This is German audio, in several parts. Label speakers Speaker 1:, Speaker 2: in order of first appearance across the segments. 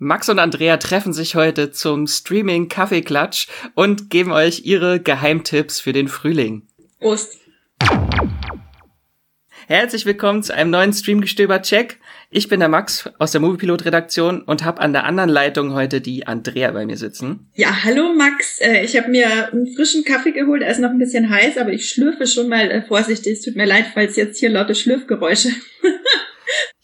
Speaker 1: Max und Andrea treffen sich heute zum Streaming Kaffeeklatsch und geben euch ihre Geheimtipps für den Frühling.
Speaker 2: Prost.
Speaker 1: Herzlich willkommen zu einem neuen Streamgestöber-Check. Ich bin der Max aus der Moviepilot-Redaktion und habe an der anderen Leitung heute die Andrea bei mir sitzen.
Speaker 2: Ja, hallo Max. Äh, ich habe mir einen frischen Kaffee geholt. Er ist noch ein bisschen heiß, aber ich schlürfe schon mal äh, vorsichtig. Es tut mir leid, falls jetzt hier laute Schlürfgeräusche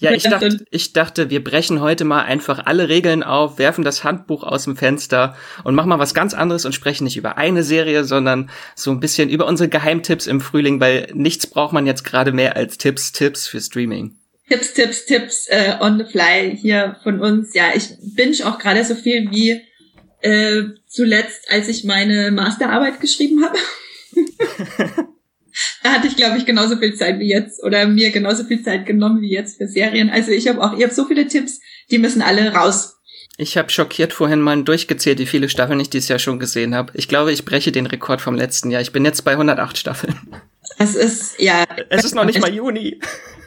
Speaker 1: Ja, ich dachte, ich dachte, wir brechen heute mal einfach alle Regeln auf, werfen das Handbuch aus dem Fenster und machen mal was ganz anderes und sprechen nicht über eine Serie, sondern so ein bisschen über unsere Geheimtipps im Frühling, weil nichts braucht man jetzt gerade mehr als Tipps, Tipps für Streaming.
Speaker 2: Tipps, Tipps, Tipps äh, on the fly hier von uns. Ja, ich binge auch gerade so viel wie äh, zuletzt, als ich meine Masterarbeit geschrieben habe. da hatte ich, glaube ich, genauso viel Zeit wie jetzt oder mir genauso viel Zeit genommen wie jetzt für Serien. Also ich habe auch, ihr habt so viele Tipps, die müssen alle raus.
Speaker 1: Ich habe schockiert vorhin mal durchgezählt, wie viele Staffeln ich dieses Jahr schon gesehen habe. Ich glaube, ich breche den Rekord vom letzten Jahr. Ich bin jetzt bei 108 Staffeln.
Speaker 2: Es ist, ja.
Speaker 1: Es ist noch nicht mal Juni.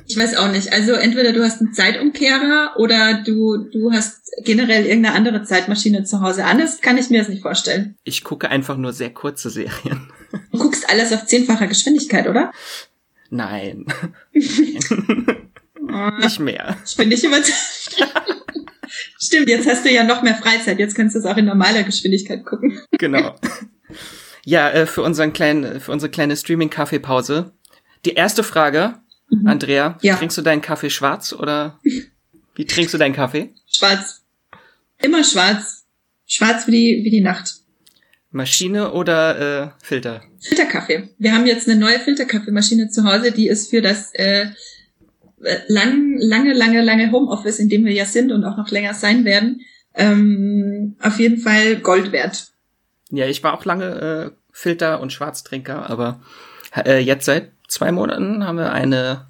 Speaker 2: Ich weiß auch nicht. Also entweder du hast einen Zeitumkehrer oder du, du hast generell irgendeine andere Zeitmaschine zu Hause. Anders kann ich mir das nicht vorstellen.
Speaker 1: Ich gucke einfach nur sehr kurze Serien.
Speaker 2: Du guckst alles auf zehnfacher Geschwindigkeit, oder?
Speaker 1: Nein. nicht mehr.
Speaker 2: Ich bin nicht überzeugt. Stimmt, jetzt hast du ja noch mehr Freizeit. Jetzt kannst du es auch in normaler Geschwindigkeit gucken.
Speaker 1: Genau. Ja, äh, für unseren kleinen, für unsere kleine Streaming-Kaffeepause. Die erste Frage, mhm. Andrea, ja. trinkst du deinen Kaffee schwarz oder wie trinkst du deinen Kaffee?
Speaker 2: Schwarz. Immer schwarz. Schwarz wie die, wie die Nacht.
Speaker 1: Maschine oder äh, Filter?
Speaker 2: Filterkaffee. Wir haben jetzt eine neue Filterkaffeemaschine zu Hause, die ist für das äh, lang, lange, lange, lange Homeoffice, in dem wir ja sind und auch noch länger sein werden, ähm, auf jeden Fall Gold wert.
Speaker 1: Ja, ich war auch lange äh, Filter- und Schwarztrinker, aber äh, jetzt seit zwei Monaten haben wir eine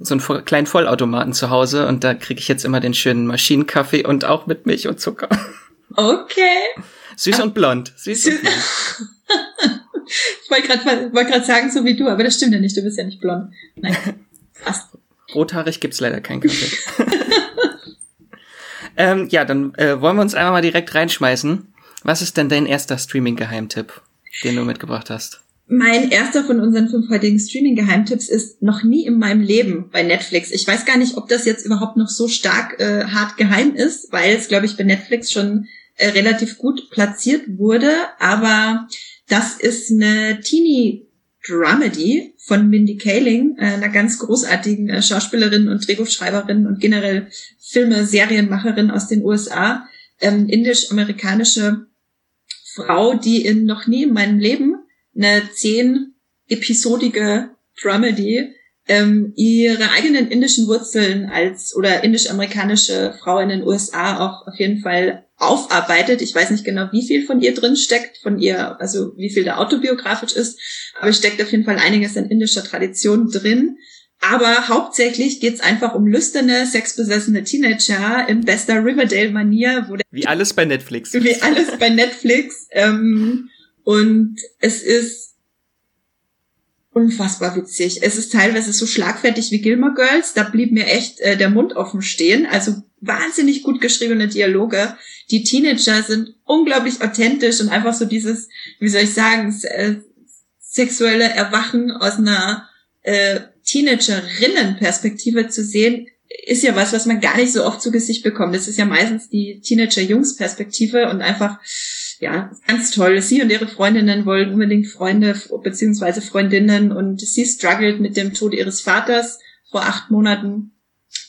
Speaker 1: so einen kleinen Vollautomaten zu Hause und da kriege ich jetzt immer den schönen Maschinenkaffee und auch mit Milch und Zucker.
Speaker 2: Okay.
Speaker 1: Süß und blond. Süß und blond.
Speaker 2: ich wollte gerade wollt grad sagen, so wie du, aber das stimmt ja nicht, du bist ja nicht blond. Nein, fast.
Speaker 1: Rothaarig gibt's leider keinen Kaffee. ähm, ja, dann äh, wollen wir uns einmal mal direkt reinschmeißen. Was ist denn dein erster Streaming-Geheimtipp, den du mitgebracht hast?
Speaker 2: Mein erster von unseren fünf heutigen Streaming-Geheimtipps ist noch nie in meinem Leben bei Netflix. Ich weiß gar nicht, ob das jetzt überhaupt noch so stark äh, hart geheim ist, weil es, glaube ich, bei Netflix schon äh, relativ gut platziert wurde. Aber das ist eine Teenie Dramedy von Mindy Kaling, äh, einer ganz großartigen äh, Schauspielerin und Drehbuchschreiberin und generell Filme, Serienmacherin aus den USA, ähm, indisch-amerikanische Frau, die in noch nie in meinem Leben eine zehn episodige Dramedy ähm, ihre eigenen indischen Wurzeln als oder indisch-amerikanische Frau in den USA auch auf jeden Fall aufarbeitet. Ich weiß nicht genau, wie viel von ihr drin steckt, von ihr, also wie viel da autobiografisch ist, aber es steckt auf jeden Fall einiges in indischer Tradition drin. Aber hauptsächlich geht's einfach um lüsterne, sexbesessene Teenager in bester Riverdale-Manier.
Speaker 1: Wie alles bei Netflix.
Speaker 2: Wie alles bei Netflix. Ähm, und es ist unfassbar witzig. Es ist teilweise so schlagfertig wie Gilmore Girls. Da blieb mir echt äh, der Mund offen stehen. Also wahnsinnig gut geschriebene Dialoge. Die Teenager sind unglaublich authentisch und einfach so dieses, wie soll ich sagen, äh, sexuelle Erwachen aus einer äh, Teenagerinnen-Perspektive zu sehen, ist ja was, was man gar nicht so oft zu Gesicht bekommt. Das ist ja meistens die Teenager-Jungs-Perspektive und einfach, ja, ganz toll. Sie und ihre Freundinnen wollen unbedingt Freunde beziehungsweise Freundinnen und sie struggelt mit dem Tod ihres Vaters vor acht Monaten.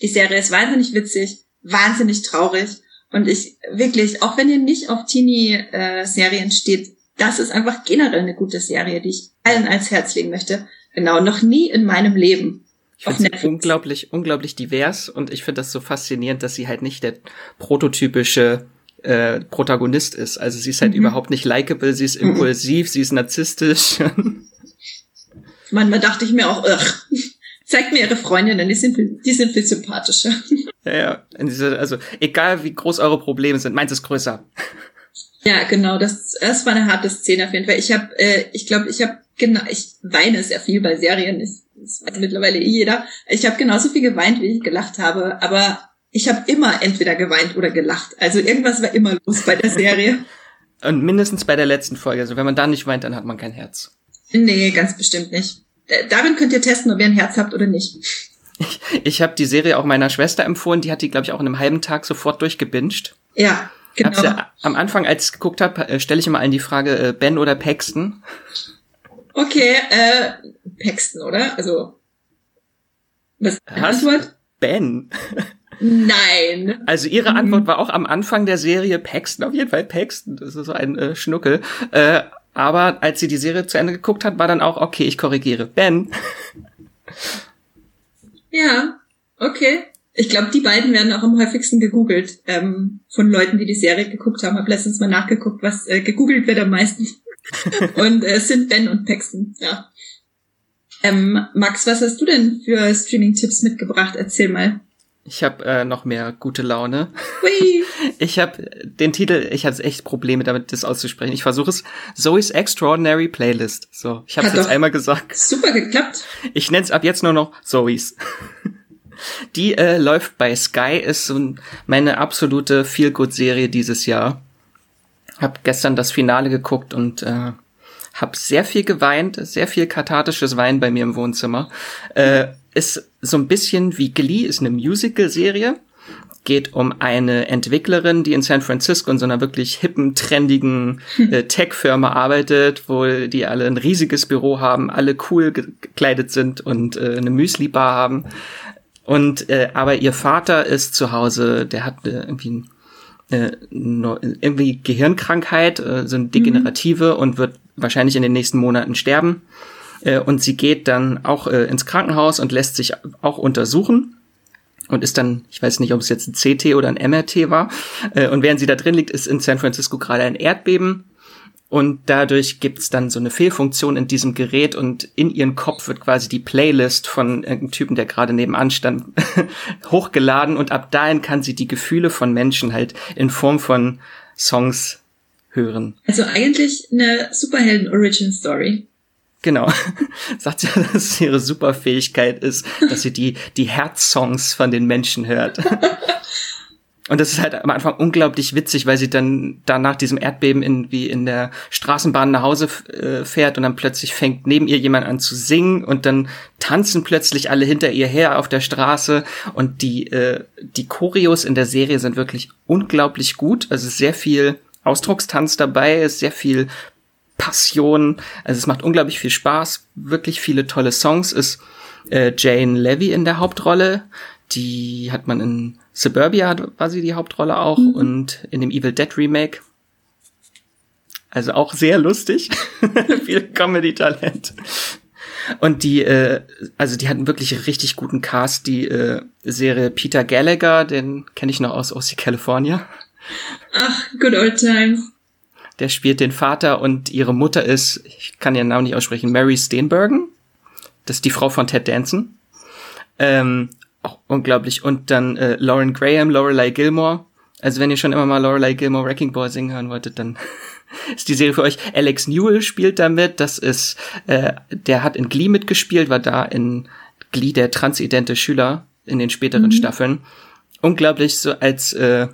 Speaker 2: Die Serie ist wahnsinnig witzig, wahnsinnig traurig und ich wirklich, auch wenn ihr nicht auf Teenie-Serien steht, das ist einfach generell eine gute Serie, die ich allen als Herz legen möchte. Genau, noch nie in meinem Leben.
Speaker 1: Ich finde sie unglaublich, unglaublich divers und ich finde das so faszinierend, dass sie halt nicht der prototypische äh, Protagonist ist. Also sie ist halt mhm. überhaupt nicht likable, sie ist mhm. impulsiv, sie ist narzisstisch.
Speaker 2: Manchmal dachte ich mir auch, ugh, zeigt mir ihre Freundinnen, die sind, die sind viel sympathischer.
Speaker 1: Ja, ja. Also, egal wie groß eure Probleme sind, meins ist größer.
Speaker 2: Ja, genau, das, das war eine harte Szene auf jeden Fall. Ich habe, äh, ich glaube, ich habe genau, ich weine sehr viel bei Serien, ich, das weiß mittlerweile eh jeder. Ich habe genauso viel geweint, wie ich gelacht habe, aber Ich habe immer entweder geweint oder gelacht. Also irgendwas war immer los bei der Serie.
Speaker 1: Und mindestens bei der letzten Folge. Also wenn man da nicht weint, dann hat man kein Herz.
Speaker 2: Nee, ganz bestimmt nicht. Darin könnt ihr testen, ob ihr ein Herz habt oder nicht.
Speaker 1: Ich, ich habe die Serie auch meiner Schwester empfohlen. Die hat die, glaube ich, auch in einem halben Tag sofort durchgebinged.
Speaker 2: Ja, genau.
Speaker 1: Ja, am Anfang, als ich geguckt habe, äh, stelle ich immer allen die Frage, äh, Ben oder Paxton?
Speaker 2: Okay, äh, Paxton, oder? Also,
Speaker 1: was Antwort? Ben.
Speaker 2: Nein.
Speaker 1: Also ihre Antwort war auch am Anfang der Serie Paxton, auf jeden Fall Paxton. Das ist so ein äh, Schnuckel. Äh, aber als sie die Serie zu Ende geguckt hat, war dann auch, okay, ich korrigiere, Ben.
Speaker 2: Ja, okay. Ich glaube, die beiden werden auch am häufigsten gegoogelt ähm, von Leuten, die die Serie geguckt haben. Hab letztens mal nachgeguckt, was äh, gegoogelt wird am meisten. und äh, es sind Ben und Paxton, ja. Ähm, Max, was hast du denn für Streaming-Tipps mitgebracht? Erzähl mal.
Speaker 1: Ich habe äh, noch mehr gute Laune. Hui. Ich habe den Titel, ich hatte echt Probleme damit, das auszusprechen. Ich versuche es. Zoe's Extraordinary Playlist. So, ich habe es jetzt einmal gesagt.
Speaker 2: Super geklappt.
Speaker 1: Ich nenne es ab jetzt nur noch Zoe's. Die äh, läuft bei Sky, ist so meine absolute Feel-Good-Serie dieses Jahr. Hab gestern das Finale geguckt und äh, hab sehr viel geweint, sehr viel kathartisches Weinen bei mir im Wohnzimmer. Äh, ist so ein bisschen wie Glee, ist eine Musical-Serie. Geht um eine Entwicklerin, die in San Francisco in so einer wirklich hippen, trendigen äh, Tech-Firma arbeitet, wo die alle ein riesiges Büro haben, alle cool gekleidet sind und äh, eine Müsli-Bar haben. Und äh, aber ihr Vater ist zu Hause, der hat äh, irgendwie äh, irgendwie Gehirnkrankheit, äh, so eine degenerative mhm. und wird wahrscheinlich in den nächsten Monaten sterben. Äh, und sie geht dann auch äh, ins Krankenhaus und lässt sich auch untersuchen und ist dann, ich weiß nicht, ob es jetzt ein CT oder ein MRT war. Äh, und während sie da drin liegt, ist in San Francisco gerade ein Erdbeben. Und dadurch gibt's dann so eine Fehlfunktion in diesem Gerät und in ihren Kopf wird quasi die Playlist von irgendeinem Typen, der gerade nebenan stand, hochgeladen und ab dahin kann sie die Gefühle von Menschen halt in Form von Songs hören.
Speaker 2: Also eigentlich eine Superhelden-Origin-Story.
Speaker 1: Genau. Sagt sie, dass es ihre Superfähigkeit ist, dass sie die, die Herzsongs von den Menschen hört. Und das ist halt am Anfang unglaublich witzig, weil sie dann da nach diesem Erdbeben in, wie in der Straßenbahn nach Hause äh, fährt und dann plötzlich fängt neben ihr jemand an zu singen und dann tanzen plötzlich alle hinter ihr her auf der Straße und die, äh, die Choreos in der Serie sind wirklich unglaublich gut. Also sehr viel Ausdruckstanz dabei, ist sehr viel Passion. Also es macht unglaublich viel Spaß, wirklich viele tolle Songs. Ist äh, Jane Levy in der Hauptrolle. Die hat man in Suburbia war sie die Hauptrolle auch mhm. und in dem Evil Dead Remake. Also auch sehr lustig. viel Comedy-Talent. Und die, äh, also die hatten wirklich richtig guten Cast. Die äh, Serie Peter Gallagher, den kenne ich noch aus OC California.
Speaker 2: Ach, good old times
Speaker 1: der spielt den Vater und ihre Mutter ist, ich kann ihren Namen nicht aussprechen, Mary Steenbergen. Das ist die Frau von Ted Danson. Ähm, auch unglaublich. Und dann äh, Lauren Graham, Lorelei Gilmore. Also wenn ihr schon immer mal Lorelei Gilmore Wrecking Ball singen hören wolltet, dann ist die Serie für euch. Alex Newell spielt damit. Das ist, äh, der hat in Glee mitgespielt, war da in Glee der transidente Schüler in den späteren mhm. Staffeln. Unglaublich so als äh,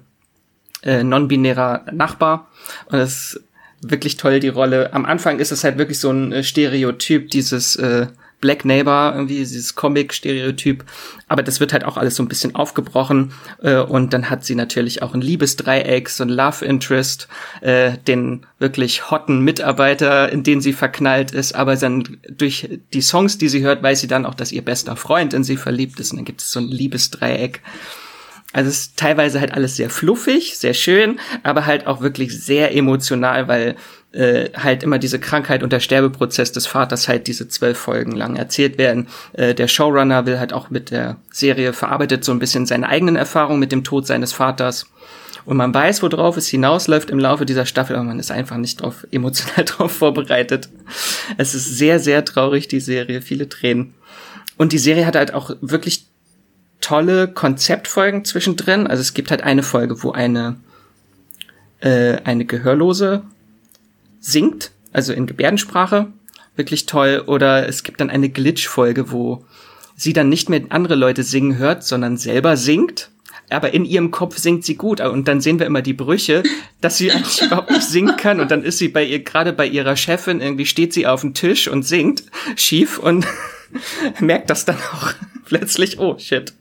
Speaker 1: äh, non-binärer Nachbar. Und das wirklich toll, die Rolle. Am Anfang ist es halt wirklich so ein äh, Stereotyp, dieses äh, Black Neighbor, irgendwie dieses Comic-Stereotyp. Aber das wird halt auch alles so ein bisschen aufgebrochen. Äh, und dann hat sie natürlich auch ein Liebesdreieck, so ein Love Interest, äh, den wirklich hotten Mitarbeiter, in den sie verknallt ist. Aber dann durch die Songs, die sie hört, weiß sie dann auch, dass ihr bester Freund in sie verliebt ist. Und dann gibt es so ein Liebesdreieck. Also es ist teilweise halt alles sehr fluffig, sehr schön, aber halt auch wirklich sehr emotional, weil äh, halt immer diese Krankheit und der Sterbeprozess des Vaters halt diese zwölf Folgen lang erzählt werden. Äh, der Showrunner will halt auch mit der Serie verarbeitet so ein bisschen seine eigenen Erfahrungen mit dem Tod seines Vaters. Und man weiß, worauf es hinausläuft im Laufe dieser Staffel, aber man ist einfach nicht drauf, emotional drauf vorbereitet. Es ist sehr, sehr traurig, die Serie, viele Tränen. Und die Serie hat halt auch wirklich tolle Konzeptfolgen zwischendrin. Also es gibt halt eine Folge, wo eine, äh, eine Gehörlose singt, also in Gebärdensprache. Wirklich toll. Oder es gibt dann eine Glitch-Folge, wo sie dann nicht mehr andere Leute singen hört, sondern selber singt. aber in ihrem Kopf singt sie gut. Und dann sehen wir immer die Brüche, dass sie eigentlich überhaupt nicht singen kann. Und dann ist sie bei ihr, gerade bei ihrer Chefin, irgendwie steht sie auf dem Tisch und singt schief und merkt das dann auch plötzlich, oh shit.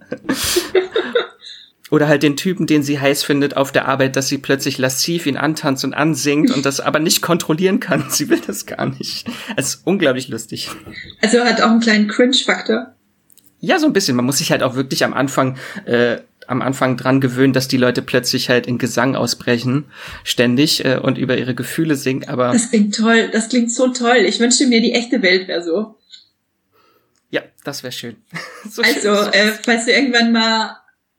Speaker 1: Oder halt den Typen, den sie heiß findet auf der Arbeit, dass sie plötzlich lassiv ihn antanzt und ansingt und das aber nicht kontrollieren kann. Sie will das gar nicht. Es ist unglaublich lustig.
Speaker 2: Also hat auch einen kleinen Cringe-Faktor.
Speaker 1: Ja, so ein bisschen. Man muss sich halt auch wirklich am Anfang, äh, am Anfang dran gewöhnen, dass die Leute plötzlich halt in Gesang ausbrechen, ständig äh, und über ihre Gefühle singen. Aber
Speaker 2: das klingt toll. Das klingt so toll. Ich wünschte mir, die echte Welt wäre so.
Speaker 1: Ja, das wäre schön.
Speaker 2: so also, schön äh, falls du irgendwann mal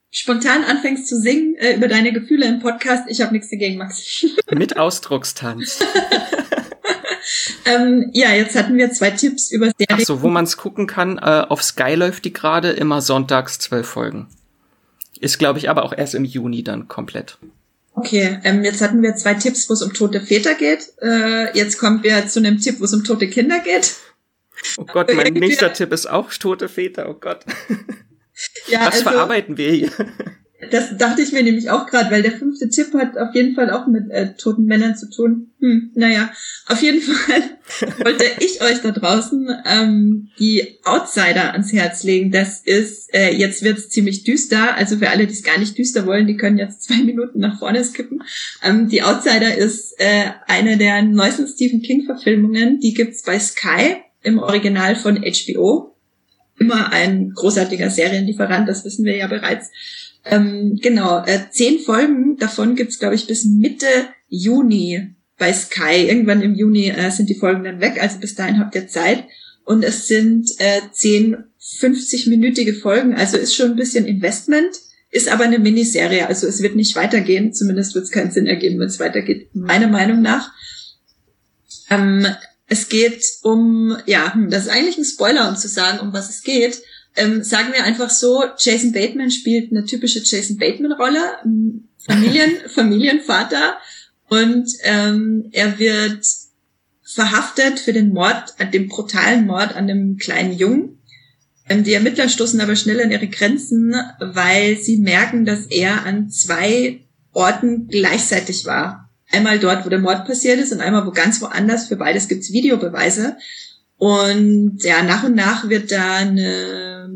Speaker 2: spontan anfängst zu singen äh, über deine Gefühle im Podcast, ich habe nichts dagegen, Max.
Speaker 1: Mit Ausdruckstanz.
Speaker 2: ähm, ja, jetzt hatten wir zwei Tipps über
Speaker 1: Serien. Ach so, wo man es gucken kann. Äh, auf Sky läuft die gerade immer sonntags zwölf Folgen. Ist, glaube ich, aber auch erst im Juni dann komplett.
Speaker 2: Okay, ähm, jetzt hatten wir zwei Tipps, wo es um tote Väter geht. Äh, jetzt kommen wir zu einem Tipp, wo es um tote Kinder geht.
Speaker 1: Oh Gott, mein nächster Tipp ist auch tote Väter, oh Gott. Ja, Was also, verarbeiten wir hier?
Speaker 2: Das dachte ich mir nämlich auch gerade, weil der fünfte Tipp hat auf jeden Fall auch mit äh, toten Männern zu tun. Hm, naja, auf jeden Fall wollte ich euch da draußen ähm, die Outsider ans Herz legen. Das ist, äh, jetzt wird's ziemlich düster, also für alle, die es gar nicht düster wollen, die können jetzt zwei Minuten nach vorne skippen. Ähm, die Outsider ist äh, eine der neuesten Stephen King-Verfilmungen, die gibt's bei Sky im Original von HBO immer ein großartiger Serienlieferant, das wissen wir ja bereits. Ähm, genau, äh, zehn Folgen, davon gibt's glaube ich, bis Mitte Juni bei Sky. Irgendwann im Juni äh, sind die Folgen dann weg, also bis dahin habt ihr Zeit. Und es sind äh, zehn 50-minütige Folgen, also ist schon ein bisschen Investment, ist aber eine Miniserie, also es wird nicht weitergehen, zumindest wird es keinen Sinn ergeben, wenn es weitergeht, meiner Meinung nach. Ähm, es geht um, ja, hm, das ist eigentlich ein Spoiler, um zu sagen, um was es geht. Ähm, sagen wir einfach so, Jason Bateman spielt eine typische Jason Bateman-Rolle, Familien, Familienvater, und ähm, er wird verhaftet für den Mord, den brutalen Mord an dem kleinen Jungen. Ähm, die Ermittler stoßen aber schnell an ihre Grenzen, weil sie merken, dass er an zwei Orten gleichzeitig war. Einmal dort, wo der Mord passiert ist und einmal wo ganz woanders. Für beides gibt's Videobeweise. Und ja, nach und nach wird da eine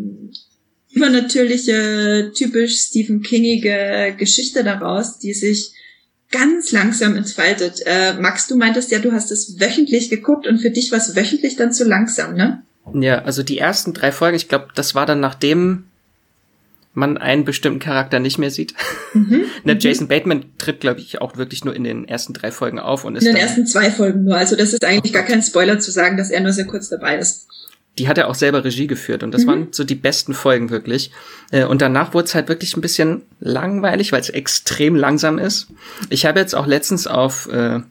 Speaker 2: übernatürliche, typisch Stephen Kingige Geschichte daraus, die sich ganz langsam entfaltet. Äh, Max, du meintest ja, du hast es wöchentlich geguckt und für dich war es wöchentlich dann zu langsam, ne?
Speaker 1: Ja, also die ersten drei Folgen, ich glaube, das war dann nachdem man einen bestimmten Charakter nicht mehr sieht. Mhm, ne, Jason Bateman tritt, glaube ich, auch wirklich nur in den ersten drei Folgen auf und ist.
Speaker 2: In den ersten zwei Folgen nur. Also das ist eigentlich oh gar kein Spoiler zu sagen, dass er nur sehr kurz dabei ist.
Speaker 1: Die hat er auch selber Regie geführt und das mhm. waren so die besten Folgen wirklich. Äh, und danach wurde es halt wirklich ein bisschen langweilig, weil es extrem langsam ist. Ich habe jetzt auch letztens auf äh,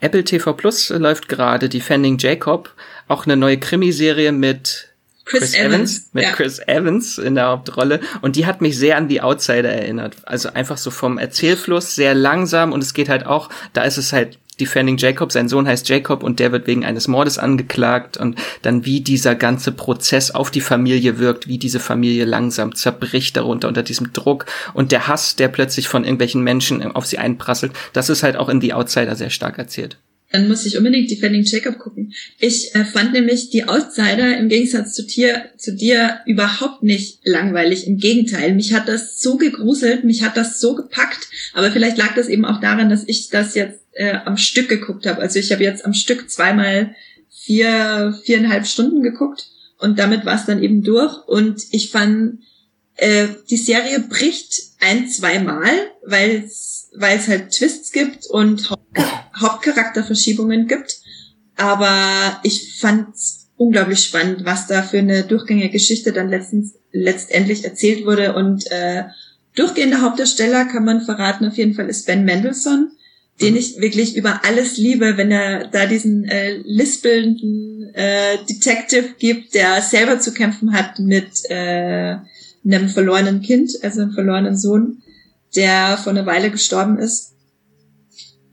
Speaker 1: Apple TV Plus läuft gerade Defending Jacob, auch eine neue Krimiserie mit Chris, Chris Evans, Evans, mit ja. Chris Evans in der Hauptrolle. Und die hat mich sehr an die Outsider erinnert. Also einfach so vom Erzählfluss sehr langsam. Und es geht halt auch, da ist es halt Defending Jacob, sein Sohn heißt Jacob und der wird wegen eines Mordes angeklagt. Und dann wie dieser ganze Prozess auf die Familie wirkt, wie diese Familie langsam zerbricht darunter unter diesem Druck. Und der Hass, der plötzlich von irgendwelchen Menschen auf sie einprasselt, das ist halt auch in The Outsider sehr stark erzählt
Speaker 2: dann muss ich unbedingt Defending Jacob gucken. Ich äh, fand nämlich die Outsider im Gegensatz zu dir, zu dir überhaupt nicht langweilig. Im Gegenteil, mich hat das so gegruselt, mich hat das so gepackt. Aber vielleicht lag das eben auch daran, dass ich das jetzt äh, am Stück geguckt habe. Also ich habe jetzt am Stück zweimal vier, viereinhalb Stunden geguckt und damit war es dann eben durch. Und ich fand, äh, die Serie bricht ein, zweimal, weil es weil halt Twists gibt und Hauptcharakterverschiebungen gibt. Aber ich fand unglaublich spannend, was da für eine durchgängige Geschichte dann letztens, letztendlich erzählt wurde. Und äh, durchgehender Hauptdarsteller kann man verraten, auf jeden Fall ist Ben Mendelssohn, den ich wirklich über alles liebe, wenn er da diesen äh, lispelnden äh, Detective gibt, der selber zu kämpfen hat mit äh, einem verlorenen Kind, also einem verlorenen Sohn der vor einer Weile gestorben ist.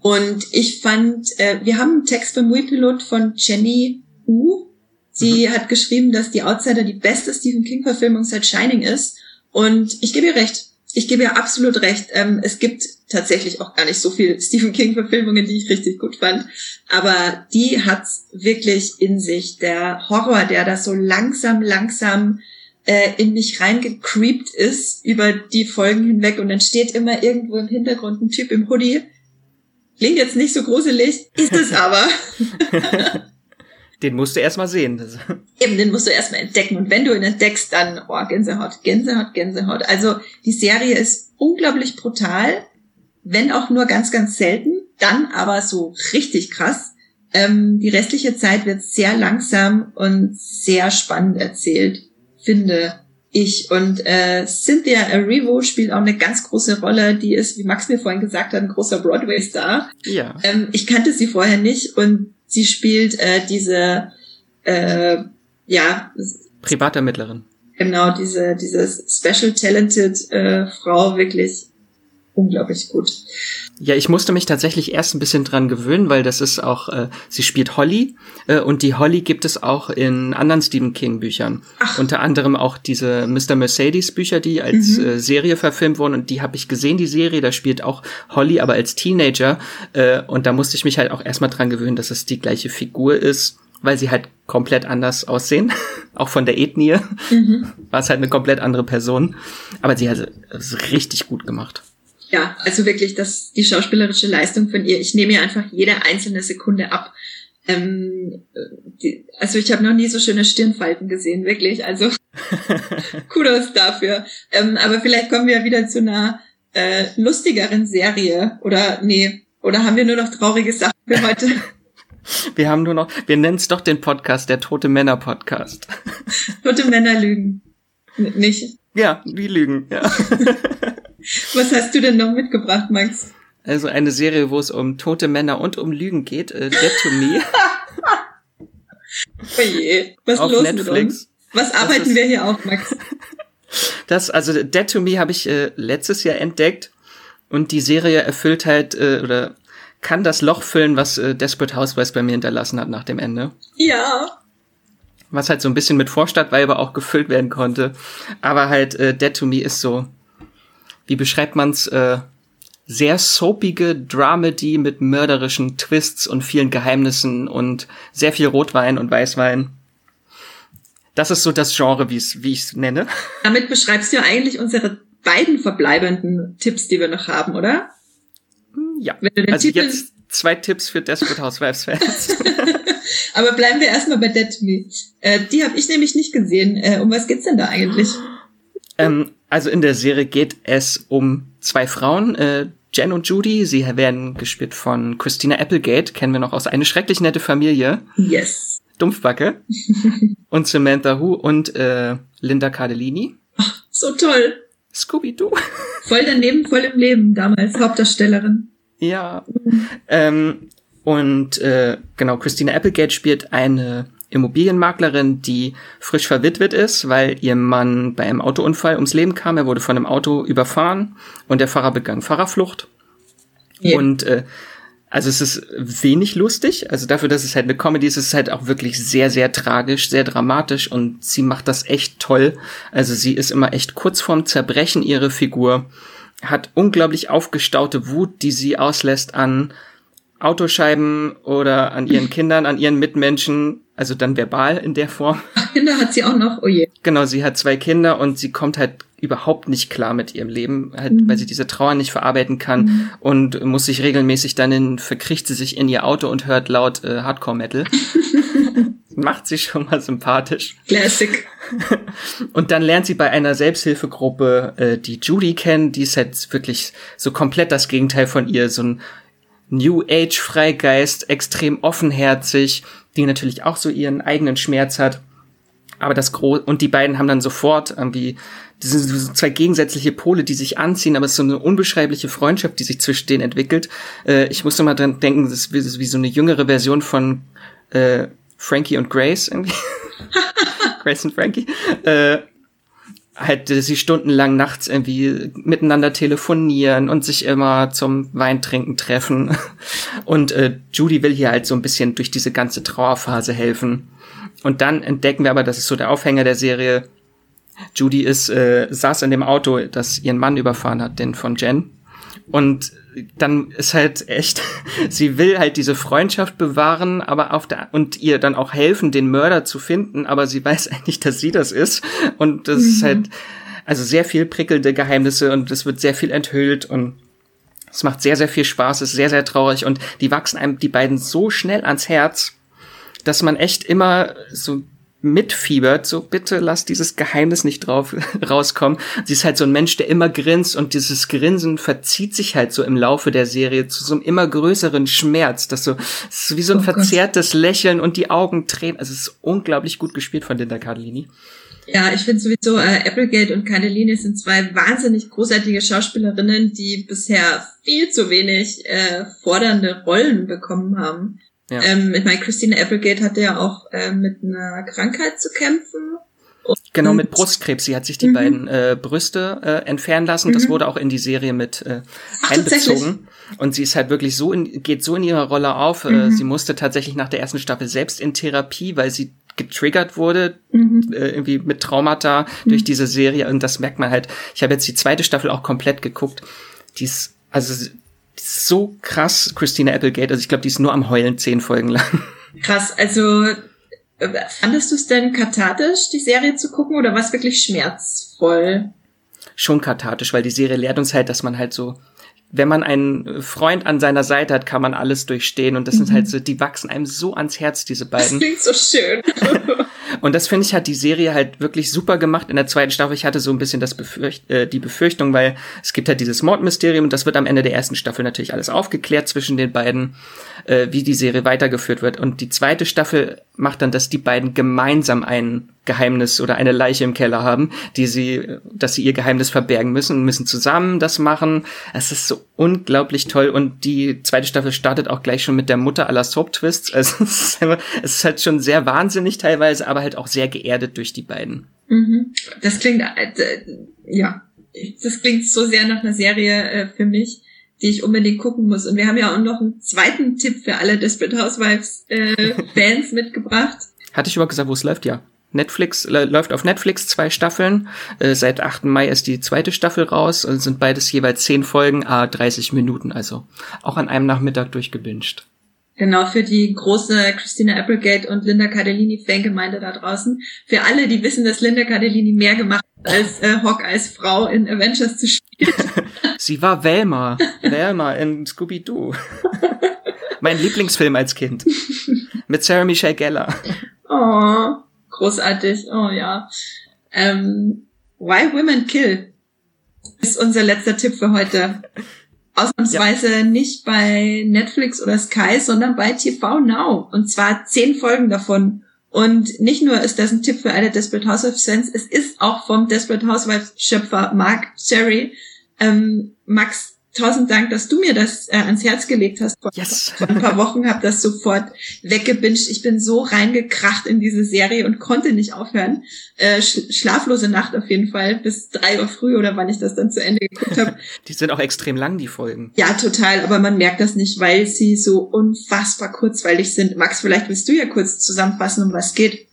Speaker 2: Und ich fand, äh, wir haben einen Text beim Wii-Pilot von Jenny U. Sie mhm. hat geschrieben, dass die Outsider die beste Stephen King-Verfilmung seit Shining ist. Und ich gebe ihr recht. ich gebe ja absolut recht. Ähm, es gibt tatsächlich auch gar nicht so viel Stephen King-Verfilmungen, die ich richtig gut fand. Aber die hat's wirklich in sich. Der Horror, der da so langsam, langsam äh, in mich reingecreept ist über die Folgen hinweg und dann steht immer irgendwo im Hintergrund ein Typ im Hoodie. Klingt jetzt nicht so gruselig, ist es aber.
Speaker 1: Den musst du erstmal sehen.
Speaker 2: Eben, den musst du erstmal entdecken. Und wenn du ihn entdeckst, dann, oh, Gänsehaut, Gänsehaut, Gänsehaut. Also die Serie ist unglaublich brutal, wenn auch nur ganz, ganz selten. Dann aber so richtig krass. Ähm, die restliche Zeit wird sehr langsam und sehr spannend erzählt, finde ich. Und äh, Cynthia Erivo spielt auch eine ganz große Rolle. Die ist, wie Max mir vorhin gesagt hat, ein großer Broadway-Star.
Speaker 1: Ja.
Speaker 2: Ähm, ich kannte sie vorher nicht und Sie spielt äh, diese, äh, ja.
Speaker 1: Privatermittlerin.
Speaker 2: Genau, diese, diese Special Talented äh, Frau wirklich unglaublich gut.
Speaker 1: Ja, ich musste mich tatsächlich erst ein bisschen dran gewöhnen, weil das ist auch, äh, sie spielt Holly äh, und die Holly gibt es auch in anderen Stephen King Büchern. Ach. Unter anderem auch diese Mr. Mercedes Bücher, die als mhm. äh, Serie verfilmt wurden und die habe ich gesehen, die Serie, da spielt auch Holly, aber als Teenager äh, und da musste ich mich halt auch erstmal dran gewöhnen, dass es die gleiche Figur ist weil sie halt komplett anders aussehen, auch von der Ethnie, mhm. war es halt eine komplett andere Person. Aber sie hat es richtig gut gemacht
Speaker 2: ja, also wirklich das, die schauspielerische Leistung von ihr. Ich nehme ihr einfach jede einzelne Sekunde ab. Ähm, die, also ich habe noch nie so schöne Stirnfalten gesehen, wirklich. Also Kudos dafür. Ähm, aber vielleicht kommen wir wieder zu einer äh, lustigeren Serie. Oder nee, oder haben wir nur noch traurige Sachen für heute?
Speaker 1: Wir haben nur noch, wir nennen es doch den Podcast, der Tote Männer Podcast.
Speaker 2: Tote Männer lügen. N nicht?
Speaker 1: Ja, die lügen, ja.
Speaker 2: Was hast du denn noch mitgebracht, Max?
Speaker 1: Also eine Serie, wo es um tote Männer und um Lügen geht, äh, Dead to Me.
Speaker 2: oh je, was ist los Netflix. mit uns? Was arbeiten wir hier auf, Max?
Speaker 1: Das, also Dead to Me habe ich äh, letztes Jahr entdeckt und die Serie erfüllt halt äh, oder kann das Loch füllen, was äh, Desperate Housewives bei mir hinterlassen hat nach dem Ende.
Speaker 2: Ja.
Speaker 1: Was halt so ein bisschen mit Vorstadtweiber auch gefüllt werden konnte. Aber halt äh, Dead to Me ist so wie beschreibt man's, äh, sehr soapige Dramedy mit mörderischen Twists und vielen Geheimnissen und sehr viel Rotwein und Weißwein. Das ist so das Genre, wie ich es nenne.
Speaker 2: Damit beschreibst du eigentlich unsere beiden verbleibenden Tipps, die wir noch haben, oder?
Speaker 1: Hm, ja. also Titel jetzt zwei Tipps für Desperate Housewives Fans.
Speaker 2: Aber bleiben wir erstmal bei Dead to Me. Äh, die habe ich nämlich nicht gesehen. Äh, um was geht's denn da eigentlich?
Speaker 1: Ähm, also in der Serie geht es um zwei Frauen, äh, Jen und Judy. Sie werden gespielt von Christina Applegate, kennen wir noch aus Eine schrecklich nette Familie.
Speaker 2: Yes.
Speaker 1: Dumpfbacke. und Samantha Hu und äh, Linda Cardellini.
Speaker 2: Ach, so toll.
Speaker 1: Scooby-Doo.
Speaker 2: Voll daneben, voll im Leben damals, Hauptdarstellerin.
Speaker 1: Ja. Ähm, und äh, genau, Christina Applegate spielt eine Immobilienmaklerin, die frisch verwitwet ist, weil ihr Mann bei einem Autounfall ums Leben kam. Er wurde von einem Auto überfahren und der Fahrer begann Fahrerflucht. Yeah. Und äh, also es ist wenig lustig. Also dafür, dass es halt eine Comedy ist, ist es halt auch wirklich sehr, sehr tragisch, sehr dramatisch und sie macht das echt toll. Also sie ist immer echt kurz vorm Zerbrechen ihre Figur, hat unglaublich aufgestaute Wut, die sie auslässt an Autoscheiben oder an ihren Kindern, an ihren Mitmenschen, also dann verbal in der Form.
Speaker 2: Kinder hat sie auch noch, oh je.
Speaker 1: Genau, sie hat zwei Kinder und sie kommt halt überhaupt nicht klar mit ihrem Leben, halt, mhm. weil sie diese Trauer nicht verarbeiten kann mhm. und muss sich regelmäßig dann in, verkriecht sie sich in ihr Auto und hört laut äh, Hardcore-Metal. Macht sie schon mal sympathisch.
Speaker 2: Classic.
Speaker 1: Und dann lernt sie bei einer Selbsthilfegruppe äh, die Judy kennen, die ist halt wirklich so komplett das Gegenteil von ihr, so ein New Age Freigeist, extrem offenherzig, die natürlich auch so ihren eigenen Schmerz hat. Aber das Gro und die beiden haben dann sofort irgendwie diese so zwei gegensätzliche Pole, die sich anziehen, aber es ist so eine unbeschreibliche Freundschaft, die sich zwischen denen entwickelt. Äh, ich musste mal dran denken, das ist wie, das ist wie so eine jüngere Version von äh, Frankie und Grace irgendwie. Grace und Frankie. Äh, halt sie stundenlang nachts irgendwie miteinander telefonieren und sich immer zum Weintrinken treffen. Und äh, Judy will hier halt so ein bisschen durch diese ganze Trauerphase helfen. Und dann entdecken wir aber, das ist so der Aufhänger der Serie, Judy ist, äh, saß in dem Auto, das ihren Mann überfahren hat, den von Jen. Und dann ist halt echt, sie will halt diese Freundschaft bewahren, aber auf der, und ihr dann auch helfen, den Mörder zu finden, aber sie weiß eigentlich, dass sie das ist. Und das mhm. ist halt, also sehr viel prickelnde Geheimnisse und es wird sehr viel enthüllt und es macht sehr, sehr viel Spaß, ist sehr, sehr traurig und die wachsen einem die beiden so schnell ans Herz, dass man echt immer so mitfiebert, so bitte lass dieses Geheimnis nicht drauf rauskommen. Sie ist halt so ein Mensch, der immer grinst und dieses Grinsen verzieht sich halt so im Laufe der Serie zu so einem immer größeren Schmerz, das so das ist wie so ein oh verzerrtes Gott. Lächeln und die Augen tränen. Also es ist unglaublich gut gespielt von Linda Cardellini.
Speaker 2: Ja, ich finde sowieso, äh, Applegate und Cardellini sind zwei wahnsinnig großartige Schauspielerinnen, die bisher viel zu wenig äh, fordernde Rollen bekommen haben. Ja. Ähm, ich meine, Christine Applegate hatte ja auch äh, mit einer Krankheit zu kämpfen.
Speaker 1: Genau, mit Brustkrebs. Sie hat sich die mhm. beiden äh, Brüste äh, entfernen lassen. Mhm. Das wurde auch in die Serie mit äh, Ach, einbezogen. Und sie ist halt wirklich so in, geht so in ihrer Rolle auf. Äh, mhm. Äh, sie musste tatsächlich nach der ersten Staffel selbst in Therapie, weil sie getriggert wurde, mhm. äh, irgendwie mit Traumata mhm. durch diese Serie. Und das merkt man halt. Ich habe jetzt die zweite Staffel auch komplett geguckt. Die ist, also so krass, Christina Applegate. Also ich glaube, die ist nur am Heulen zehn Folgen lang.
Speaker 2: Krass, also äh, fandest du es denn kathartisch, die Serie zu gucken, oder war es wirklich schmerzvoll?
Speaker 1: Schon kathartisch, weil die Serie lehrt uns halt, dass man halt so, wenn man einen Freund an seiner Seite hat, kann man alles durchstehen. Und das mhm. sind halt so, die wachsen einem so ans Herz, diese beiden. Das
Speaker 2: klingt so schön.
Speaker 1: Und das finde ich hat die Serie halt wirklich super gemacht in der zweiten Staffel. Ich hatte so ein bisschen das Befürcht äh, die Befürchtung, weil es gibt halt dieses Mordmysterium und das wird am Ende der ersten Staffel natürlich alles aufgeklärt zwischen den beiden, äh, wie die Serie weitergeführt wird. Und die zweite Staffel macht dann, dass die beiden gemeinsam ein Geheimnis oder eine Leiche im Keller haben, die sie, dass sie ihr Geheimnis verbergen müssen und müssen zusammen das machen. Es ist so unglaublich toll und die zweite Staffel startet auch gleich schon mit der Mutter aller Soap Twists. Also es ist halt schon sehr wahnsinnig teilweise, aber halt auch sehr geerdet durch die beiden.
Speaker 2: Mhm. Das klingt, äh, ja, das klingt so sehr nach einer Serie äh, für mich die ich unbedingt gucken muss. Und wir haben ja auch noch einen zweiten Tipp für alle Desperate Housewives äh, Fans mitgebracht.
Speaker 1: Hatte ich überhaupt gesagt, wo es läuft? Ja. Netflix äh, läuft auf Netflix zwei Staffeln. Äh, seit 8. Mai ist die zweite Staffel raus und sind beides jeweils zehn Folgen, a 30 Minuten, also auch an einem Nachmittag durchgebinged.
Speaker 2: Genau, für die große Christina Applegate und Linda Cardellini Fangemeinde da draußen. Für alle, die wissen, dass Linda Cardellini mehr gemacht hat, als äh, Hawkeyes Frau in Avengers zu spielen.
Speaker 1: Sie war Velma. Velma in Scooby-Doo. mein Lieblingsfilm als Kind. Mit Sarah Michelle Gellar.
Speaker 2: Oh, großartig. Oh ja. Ähm, Why Women Kill ist unser letzter Tipp für heute. Ausnahmsweise ja. nicht bei Netflix oder Sky, sondern bei TV Now. Und zwar zehn Folgen davon. Und nicht nur ist das ein Tipp für alle Desperate Housewives Fans, es ist auch vom Desperate Housewives Schöpfer Mark Cherry. Ähm, Max, tausend Dank, dass du mir das äh, ans Herz gelegt hast. Vor, yes. vor ein paar Wochen habe das sofort weggebinged. Ich bin so reingekracht in diese Serie und konnte nicht aufhören. Äh, sch schlaflose Nacht auf jeden Fall bis drei Uhr früh oder wann ich das dann zu Ende geguckt habe.
Speaker 1: die sind auch extrem lang, die Folgen.
Speaker 2: Ja, total. Aber man merkt das nicht, weil sie so unfassbar kurzweilig sind. Max, vielleicht willst du ja kurz zusammenfassen, um was geht.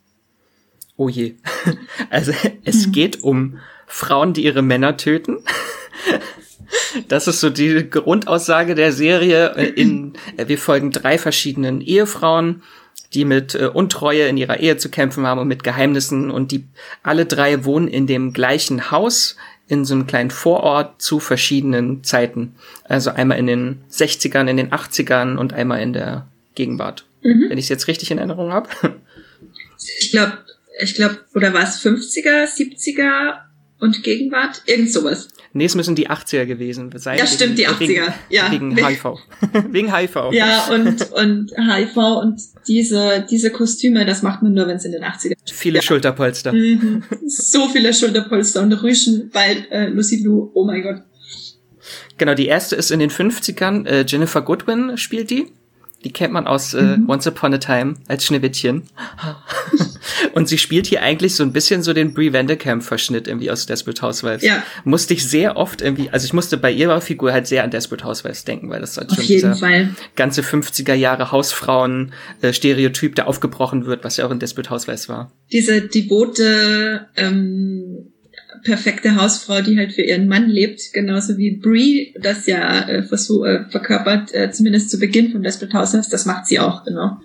Speaker 1: Oh je. Also es hm. geht um Frauen, die ihre Männer töten. Das ist so die Grundaussage der Serie. Äh, in, äh, wir folgen drei verschiedenen Ehefrauen, die mit äh, Untreue in ihrer Ehe zu kämpfen haben und mit Geheimnissen und die alle drei wohnen in dem gleichen Haus in so einem kleinen Vorort zu verschiedenen Zeiten. Also einmal in den 60ern, in den 80ern und einmal in der Gegenwart. Mhm. Wenn ich es jetzt richtig in Erinnerung habe.
Speaker 2: Ich glaube, ich glaube, oder war es 50er, 70er und Gegenwart? Irgend sowas.
Speaker 1: Nee, es müssen die 80er gewesen sein.
Speaker 2: Ja, stimmt, die 80er. Wegen, ja.
Speaker 1: Wegen HIV. wegen HIV.
Speaker 2: Ja, und, und HIV und diese, diese Kostüme, das macht man nur, wenn es in den 80er
Speaker 1: ist. Viele
Speaker 2: ja.
Speaker 1: Schulterpolster.
Speaker 2: Mhm. So viele Schulterpolster und Rüschen bei äh, Lucy Blue. Oh mein Gott.
Speaker 1: Genau, die erste ist in den 50ern. Äh, Jennifer Goodwin spielt die. Die kennt man aus äh, mhm. Once Upon a Time als Schneewittchen. und sie spielt hier eigentlich so ein bisschen so den Brie Vanderkamp-Verschnitt irgendwie aus Desperate Housewives. Ja. Musste ich sehr oft irgendwie, also ich musste bei ihrer Figur halt sehr an Desperate Housewives denken, weil das halt schon dieser Fall. ganze 50er Jahre Hausfrauen-Stereotyp, der aufgebrochen wird, was ja auch in Desperate Housewives war.
Speaker 2: Diese devote, ähm, perfekte Hausfrau, die halt für ihren Mann lebt, genauso wie Brie das ja äh, versuch, äh, verkörpert, äh, zumindest zu Beginn von Desperate Housewives, das macht sie auch, genau.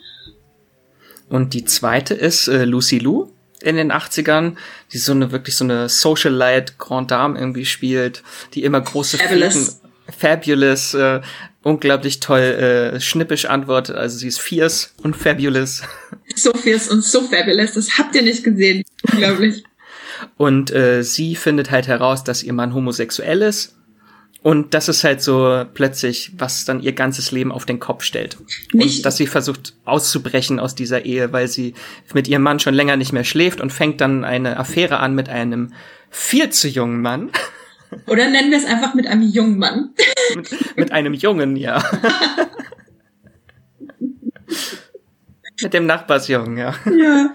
Speaker 1: Und die zweite ist äh, Lucy Lou in den 80ern, die so eine wirklich so eine Socialite Grand Dame irgendwie spielt, die immer große
Speaker 2: Fabulous.
Speaker 1: Fliegen, Fabulous, äh, unglaublich toll äh, schnippisch antwortet. Also sie ist fierce und fabulous.
Speaker 2: So fierce und so fabulous, das habt ihr nicht gesehen, unglaublich.
Speaker 1: Und äh, sie findet halt heraus, dass ihr Mann homosexuell ist. Und das ist halt so plötzlich, was dann ihr ganzes Leben auf den Kopf stellt.
Speaker 2: Nicht-
Speaker 1: Und dass sie versucht auszubrechen aus dieser Ehe, weil sie mit ihrem Mann schon länger nicht mehr schläft und fängt dann eine Affäre an mit einem viel zu jungen Mann.
Speaker 2: Oder nennen wir es einfach mit einem jungen Mann.
Speaker 1: mit, mit einem Jungen, ja. mit dem Nachbarsjungen, ja.
Speaker 2: Ja.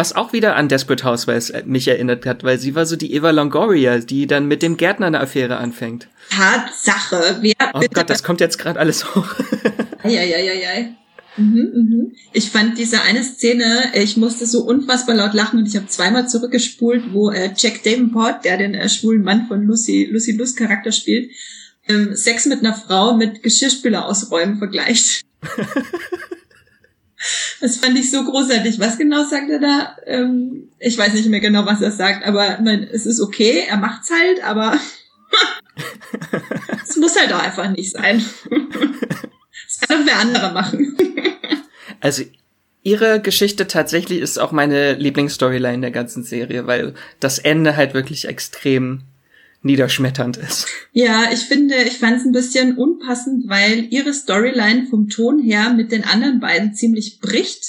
Speaker 1: Was auch wieder an Desperate Housewives äh, mich erinnert hat, weil sie war so die Eva Longoria, die dann mit dem Gärtner eine Affäre anfängt.
Speaker 2: Tatsache. Wer
Speaker 1: Oh
Speaker 2: bitte?
Speaker 1: Gott, das kommt jetzt gerade alles hoch.
Speaker 2: Eieieiei. Mhm, mhm. Ich fand diese eine Szene, ich musste so unfassbar laut lachen und ich habe zweimal zurückgespult, wo äh, Jack Davenport, der den äh, schwulen Mann von Lucy, Lucy Lus Charakter spielt, ähm, Sex mit einer Frau mit Geschirrspüler ausräumen vergleicht. Das fand ich so großartig. Was genau sagt er da? Ähm, ich weiß nicht mehr genau, was er sagt, aber nein, es ist okay, er macht's halt, aber es muss halt auch einfach nicht sein. Das kann doch wer andere machen.
Speaker 1: Also ihre Geschichte tatsächlich ist auch meine Lieblingsstoryline der ganzen Serie, weil das Ende halt wirklich extrem niederschmetternd ist.
Speaker 2: Ja, ich finde, ich fand es ein bisschen unpassend, weil ihre Storyline vom Ton her mit den anderen beiden ziemlich bricht.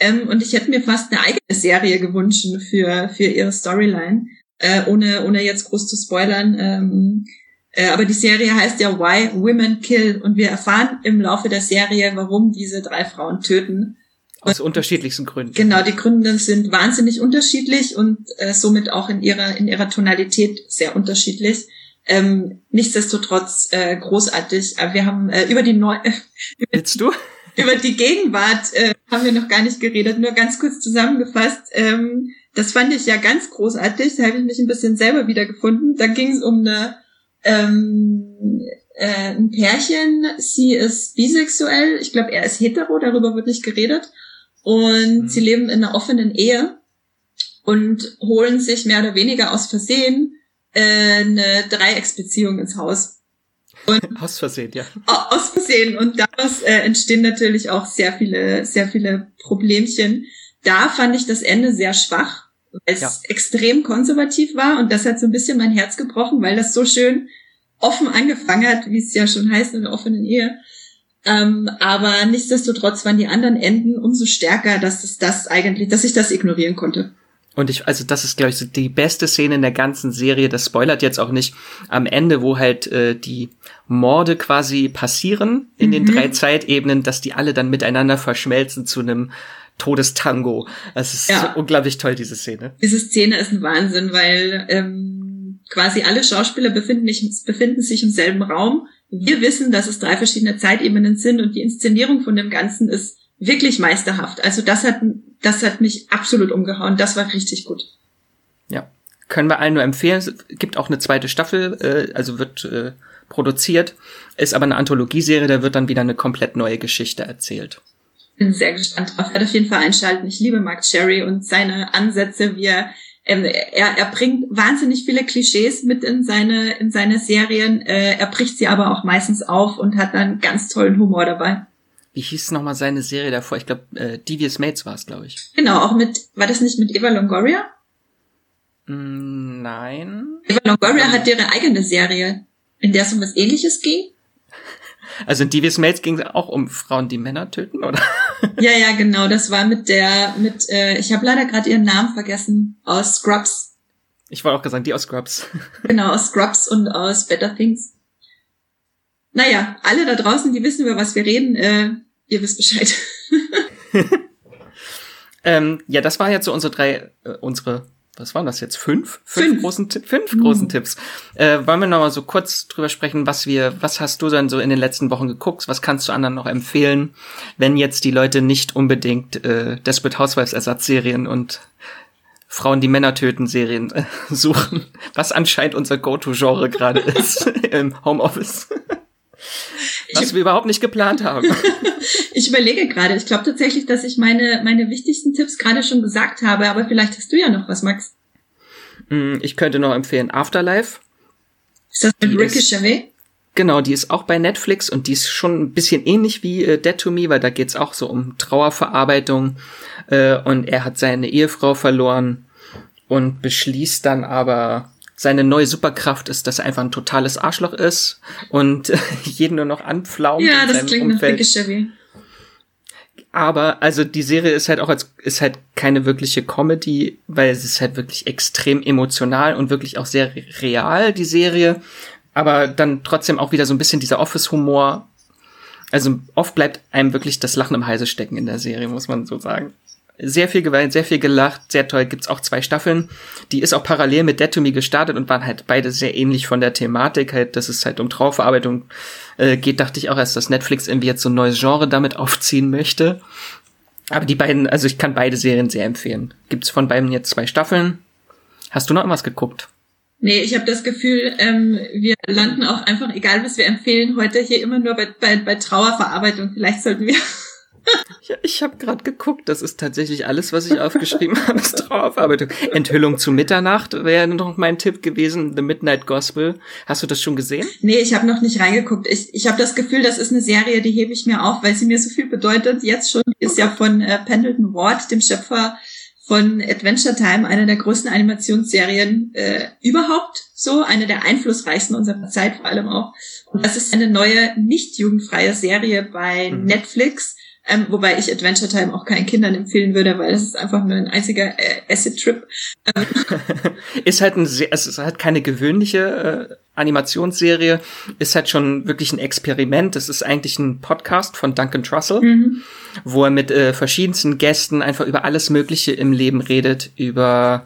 Speaker 2: Ähm, und ich hätte mir fast eine eigene Serie gewünscht für, für ihre Storyline, äh, ohne, ohne jetzt groß zu spoilern. Ähm, äh, aber die Serie heißt ja Why Women Kill und wir erfahren im Laufe der Serie, warum diese drei Frauen töten.
Speaker 1: Aus unterschiedlichsten Gründen.
Speaker 2: Genau, die Gründe sind wahnsinnig unterschiedlich und äh, somit auch in ihrer in ihrer Tonalität sehr unterschiedlich. Ähm, nichtsdestotrotz äh, großartig. Aber wir haben äh, über die Neu
Speaker 1: Willst du?
Speaker 2: über die Gegenwart äh, haben wir noch gar nicht geredet. Nur ganz kurz zusammengefasst. Ähm, das fand ich ja ganz großartig. Da habe ich mich ein bisschen selber wiedergefunden. Da ging es um eine ähm, äh, ein Pärchen. Sie ist bisexuell. Ich glaube, er ist hetero. Darüber wird nicht geredet. Und
Speaker 1: Mhm.
Speaker 2: sie leben in einer offenen Ehe und holen sich mehr oder weniger aus Versehen äh, eine Dreiecksbeziehung ins Haus.
Speaker 1: Aus Versehen, ja.
Speaker 2: Au- Aus Versehen. Und daraus äh, entstehen natürlich auch sehr viele, sehr viele Problemchen. Da fand ich das Ende sehr schwach, weil es
Speaker 1: Ja.
Speaker 2: extrem konservativ war und das hat so ein bisschen mein Herz gebrochen, weil das so schön offen angefangen hat, wie es ja schon heißt in der offenen Ehe. Ähm, aber nichtsdestotrotz waren die anderen Enden umso stärker, dass es das eigentlich, dass ich das ignorieren konnte.
Speaker 1: Und ich, also das ist, glaube ich, so die beste Szene in der ganzen Serie. Das spoilert jetzt auch nicht. Am Ende, wo halt äh, die Morde quasi passieren in den
Speaker 2: Mhm.
Speaker 1: drei Zeitebenen, dass die alle dann miteinander verschmelzen zu einem Todestango. Das ist
Speaker 2: Ja.
Speaker 1: so unglaublich toll, diese Szene.
Speaker 2: Diese Szene ist ein Wahnsinn, weil ähm, quasi alle Schauspieler befinden, sich, befinden sich im selben Raum. Wir wissen, dass es drei verschiedene Zeitebenen sind und die Inszenierung von dem Ganzen ist wirklich meisterhaft. Also das hat, das hat mich absolut umgehauen. Das war richtig gut.
Speaker 1: Ja. Können wir allen nur empfehlen. Es gibt auch eine zweite Staffel, äh, also wird äh, produziert, ist aber eine Anthologieserie, da wird dann wieder eine komplett neue Geschichte erzählt.
Speaker 2: Bin sehr gespannt drauf. Ich werde auf jeden Fall einschalten. Ich liebe Mark Cherry und seine Ansätze, wie er ähm, er, er bringt wahnsinnig viele Klischees mit in seine, in seine Serien. Äh, er bricht sie aber auch meistens auf und hat dann ganz tollen Humor dabei.
Speaker 1: Wie hieß nochmal seine Serie davor? Ich glaube, äh, Devious Mates war es, glaube ich.
Speaker 2: Genau, auch mit, war das nicht mit Eva Longoria?
Speaker 1: Mm, nein.
Speaker 2: Eva Longoria hat ihre eigene Serie, in der es um was ähnliches ging.
Speaker 1: Also in Devious Mates ging es auch um Frauen, die Männer töten, oder?
Speaker 2: Ja, ja, genau, das war mit der, mit, äh, ich habe leider gerade ihren Namen vergessen, aus Scrubs.
Speaker 1: Ich wollte auch gesagt, die aus Scrubs.
Speaker 2: Genau, aus Scrubs und aus Better Things. Naja, alle da draußen, die wissen, über was wir reden, äh, ihr wisst Bescheid.
Speaker 1: ähm, ja, das war jetzt so unsere drei, äh, unsere, was waren das jetzt? Fünf? Fünf,
Speaker 2: Fünf.
Speaker 1: großen, fünf
Speaker 2: Mhm.
Speaker 1: großen Tipps. Äh, wollen wir noch mal so kurz drüber sprechen, was wir, was hast du dann so in den letzten Wochen geguckt? Was kannst du anderen noch empfehlen, wenn jetzt die Leute nicht unbedingt äh, Desperate Housewives Ersatzserien und Frauen, die Männer töten Serien äh, suchen, was anscheinend unser Go-To-Genre gerade ist im Homeoffice. Was ich, wir überhaupt nicht geplant haben.
Speaker 2: ich überlege gerade. Ich glaube tatsächlich, dass ich meine, meine wichtigsten Tipps gerade schon gesagt habe, aber vielleicht hast du ja noch was, Max.
Speaker 1: Mm, ich könnte noch empfehlen Afterlife.
Speaker 2: Ist das mit Ricky Gervais?
Speaker 1: Genau, die ist auch bei Netflix und die ist schon ein bisschen ähnlich wie äh, Dead to Me, weil da geht's auch so um Trauerverarbeitung äh, und er hat seine Ehefrau verloren und beschließt dann aber, seine neue Superkraft ist, dass er einfach ein totales Arschloch ist und jeden nur noch anpflaumt.
Speaker 2: Ja, das klingt Umfeld. nach Chevy.
Speaker 1: Aber also die Serie ist halt auch als ist halt keine wirkliche Comedy, weil es ist halt wirklich extrem emotional und wirklich auch sehr real die Serie, aber dann trotzdem auch wieder so ein bisschen dieser Office Humor. Also oft bleibt einem wirklich das Lachen im Halse stecken in der Serie, muss man so sagen sehr viel geweint, sehr viel gelacht, sehr toll. Gibt's auch zwei Staffeln. Die ist auch parallel mit Dead to Me gestartet und waren halt beide sehr ähnlich von der Thematik, halt, dass es halt um Trauerverarbeitung äh, geht. Dachte ich auch erst, dass Netflix irgendwie jetzt so ein neues Genre damit aufziehen möchte. Aber die beiden, also ich kann beide Serien sehr empfehlen. Gibt's von beiden jetzt zwei Staffeln. Hast du noch was geguckt?
Speaker 2: Nee, ich habe das Gefühl, ähm, wir landen auch einfach, egal was wir empfehlen, heute hier immer nur bei, bei, bei Trauerverarbeitung. Vielleicht sollten wir
Speaker 1: ja, ich habe gerade geguckt, das ist tatsächlich alles, was ich aufgeschrieben habe, ist Trauerverarbeitung. Enthüllung zu Mitternacht wäre noch mein Tipp gewesen, The Midnight Gospel. Hast du das schon gesehen?
Speaker 2: Nee, ich habe noch nicht reingeguckt. Ich, ich habe das Gefühl, das ist eine Serie, die hebe ich mir auf, weil sie mir so viel bedeutet. Jetzt schon die ist ja von äh, Pendleton Ward, dem Schöpfer von Adventure Time, einer der größten Animationsserien äh, überhaupt, so eine der einflussreichsten unserer Zeit vor allem auch. Und das ist eine neue, nicht jugendfreie Serie bei mhm. Netflix ähm, wobei ich Adventure Time auch keinen Kindern empfehlen würde, weil es ist einfach nur ein einziger äh, Acid-Trip. Ähm.
Speaker 1: ist halt ein sehr, es ist halt keine gewöhnliche äh, Animationsserie, ist halt schon wirklich ein Experiment. Das ist eigentlich ein Podcast von Duncan Trussell, mhm. wo er mit äh, verschiedensten Gästen einfach über alles Mögliche im Leben redet, über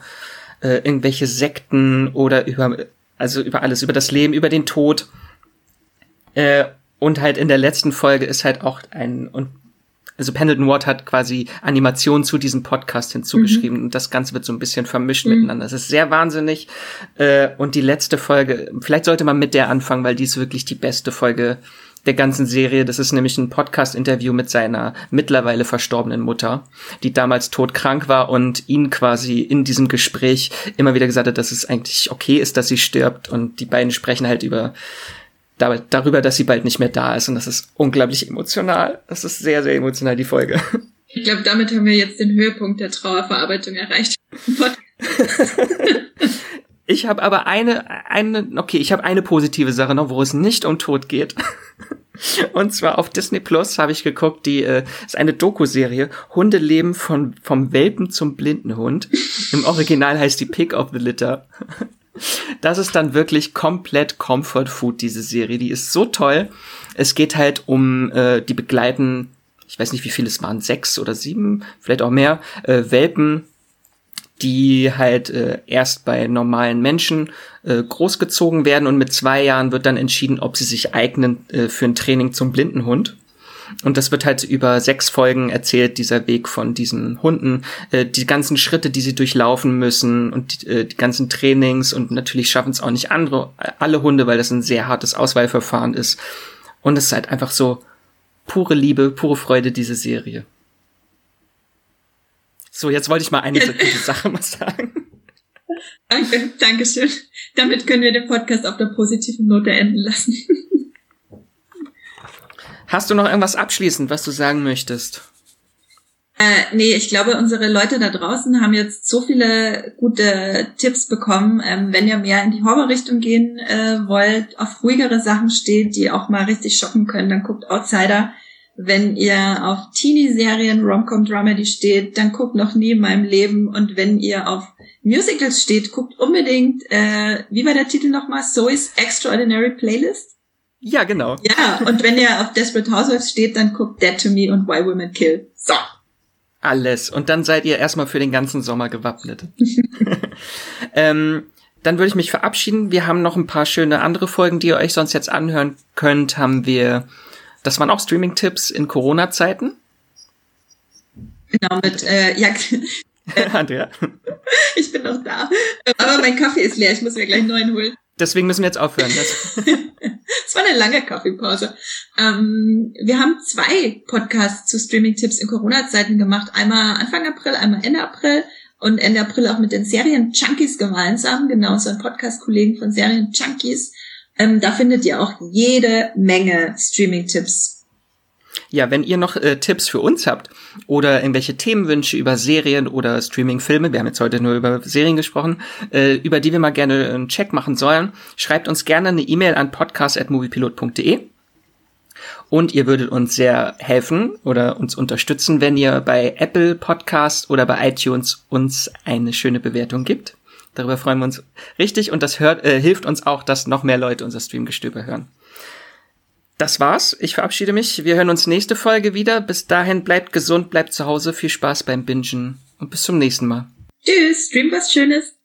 Speaker 1: äh, irgendwelche Sekten oder über, also über alles, über das Leben, über den Tod. Äh, und halt in der letzten Folge ist halt auch ein, und also Pendleton Ward hat quasi Animation zu diesem Podcast hinzugeschrieben mhm. und das Ganze wird so ein bisschen vermischt mhm. miteinander. Das ist sehr wahnsinnig. Äh, und die letzte Folge, vielleicht sollte man mit der anfangen, weil die ist wirklich die beste Folge der ganzen Serie. Das ist nämlich ein Podcast-Interview mit seiner mittlerweile verstorbenen Mutter, die damals todkrank war und ihn quasi in diesem Gespräch immer wieder gesagt hat, dass es eigentlich okay ist, dass sie stirbt. Und die beiden sprechen halt über darüber, dass sie bald nicht mehr da ist. Und das ist unglaublich emotional. Das ist sehr, sehr emotional, die Folge.
Speaker 2: Ich glaube, damit haben wir jetzt den Höhepunkt der Trauerverarbeitung erreicht.
Speaker 1: ich habe aber eine, eine, okay, ich habe eine positive Sache noch, wo es nicht um Tod geht. Und zwar auf Disney Plus habe ich geguckt, die äh, ist eine Doku-Serie. Hunde leben von, vom Welpen zum blinden Hund. Im Original heißt die Pick of the Litter. Das ist dann wirklich komplett Comfort Food, diese Serie. Die ist so toll. Es geht halt um, äh, die begleiten, ich weiß nicht, wie viele es waren, sechs oder sieben, vielleicht auch mehr, äh, Welpen, die halt äh, erst bei normalen Menschen äh, großgezogen werden und mit zwei Jahren wird dann entschieden, ob sie sich eignen äh, für ein Training zum Blindenhund. Und das wird halt über sechs Folgen erzählt, dieser Weg von diesen Hunden, äh, die ganzen Schritte, die sie durchlaufen müssen und die, äh, die ganzen Trainings und natürlich schaffen es auch nicht andere, alle Hunde, weil das ein sehr hartes Auswahlverfahren ist. Und es ist halt einfach so pure Liebe, pure Freude, diese Serie. So, jetzt wollte ich mal eine gute Sache mal sagen.
Speaker 2: Danke, Dankeschön. Damit können wir den Podcast auf der positiven Note enden lassen.
Speaker 1: Hast du noch irgendwas abschließend, was du sagen möchtest?
Speaker 2: Äh, nee, ich glaube, unsere Leute da draußen haben jetzt so viele gute Tipps bekommen. Ähm, wenn ihr mehr in die Horror-Richtung gehen äh, wollt, auf ruhigere Sachen steht, die auch mal richtig schocken können, dann guckt Outsider. Wenn ihr auf Teenie-Serien, Rom-Com-Dramedy steht, dann guckt noch nie in meinem Leben. Und wenn ihr auf Musicals steht, guckt unbedingt, äh, wie war der Titel nochmal? Zoe's Extraordinary Playlist.
Speaker 1: Ja, genau.
Speaker 2: Ja, und wenn ihr auf Desperate Housewives steht, dann guckt Dead to Me und Why Women Kill. So.
Speaker 1: Alles. Und dann seid ihr erstmal für den ganzen Sommer gewappnet. ähm, dann würde ich mich verabschieden. Wir haben noch ein paar schöne andere Folgen, die ihr euch sonst jetzt anhören könnt. Haben wir, das waren auch Streaming-Tipps in Corona-Zeiten.
Speaker 2: Genau, mit, äh, ja,
Speaker 1: Andrea?
Speaker 2: Ich bin noch da. Aber mein Kaffee ist leer, ich muss mir gleich einen neuen holen.
Speaker 1: Deswegen müssen wir jetzt aufhören.
Speaker 2: Es war eine lange Kaffeepause. Ähm, wir haben zwei Podcasts zu Streaming-Tipps in Corona-Zeiten gemacht. Einmal Anfang April, einmal Ende April. Und Ende April auch mit den Serien-Junkies gemeinsam. Genau, unseren Podcast-Kollegen von Serien-Junkies. Ähm, da findet ihr auch jede Menge Streaming-Tipps
Speaker 1: ja, wenn ihr noch äh, Tipps für uns habt oder irgendwelche Themenwünsche über Serien oder Streaming-Filme, wir haben jetzt heute nur über Serien gesprochen, äh, über die wir mal gerne einen Check machen sollen, schreibt uns gerne eine E-Mail an podcast.moviepilot.de. Und ihr würdet uns sehr helfen oder uns unterstützen, wenn ihr bei Apple Podcast oder bei iTunes uns eine schöne Bewertung gibt. Darüber freuen wir uns richtig und das hört, äh, hilft uns auch, dass noch mehr Leute unser Streamgestöber hören das war's. Ich verabschiede mich. Wir hören uns nächste Folge wieder. Bis dahin bleibt gesund, bleibt zu Hause. Viel Spaß beim Bingen und bis zum nächsten Mal.
Speaker 2: Tschüss, stream was Schönes.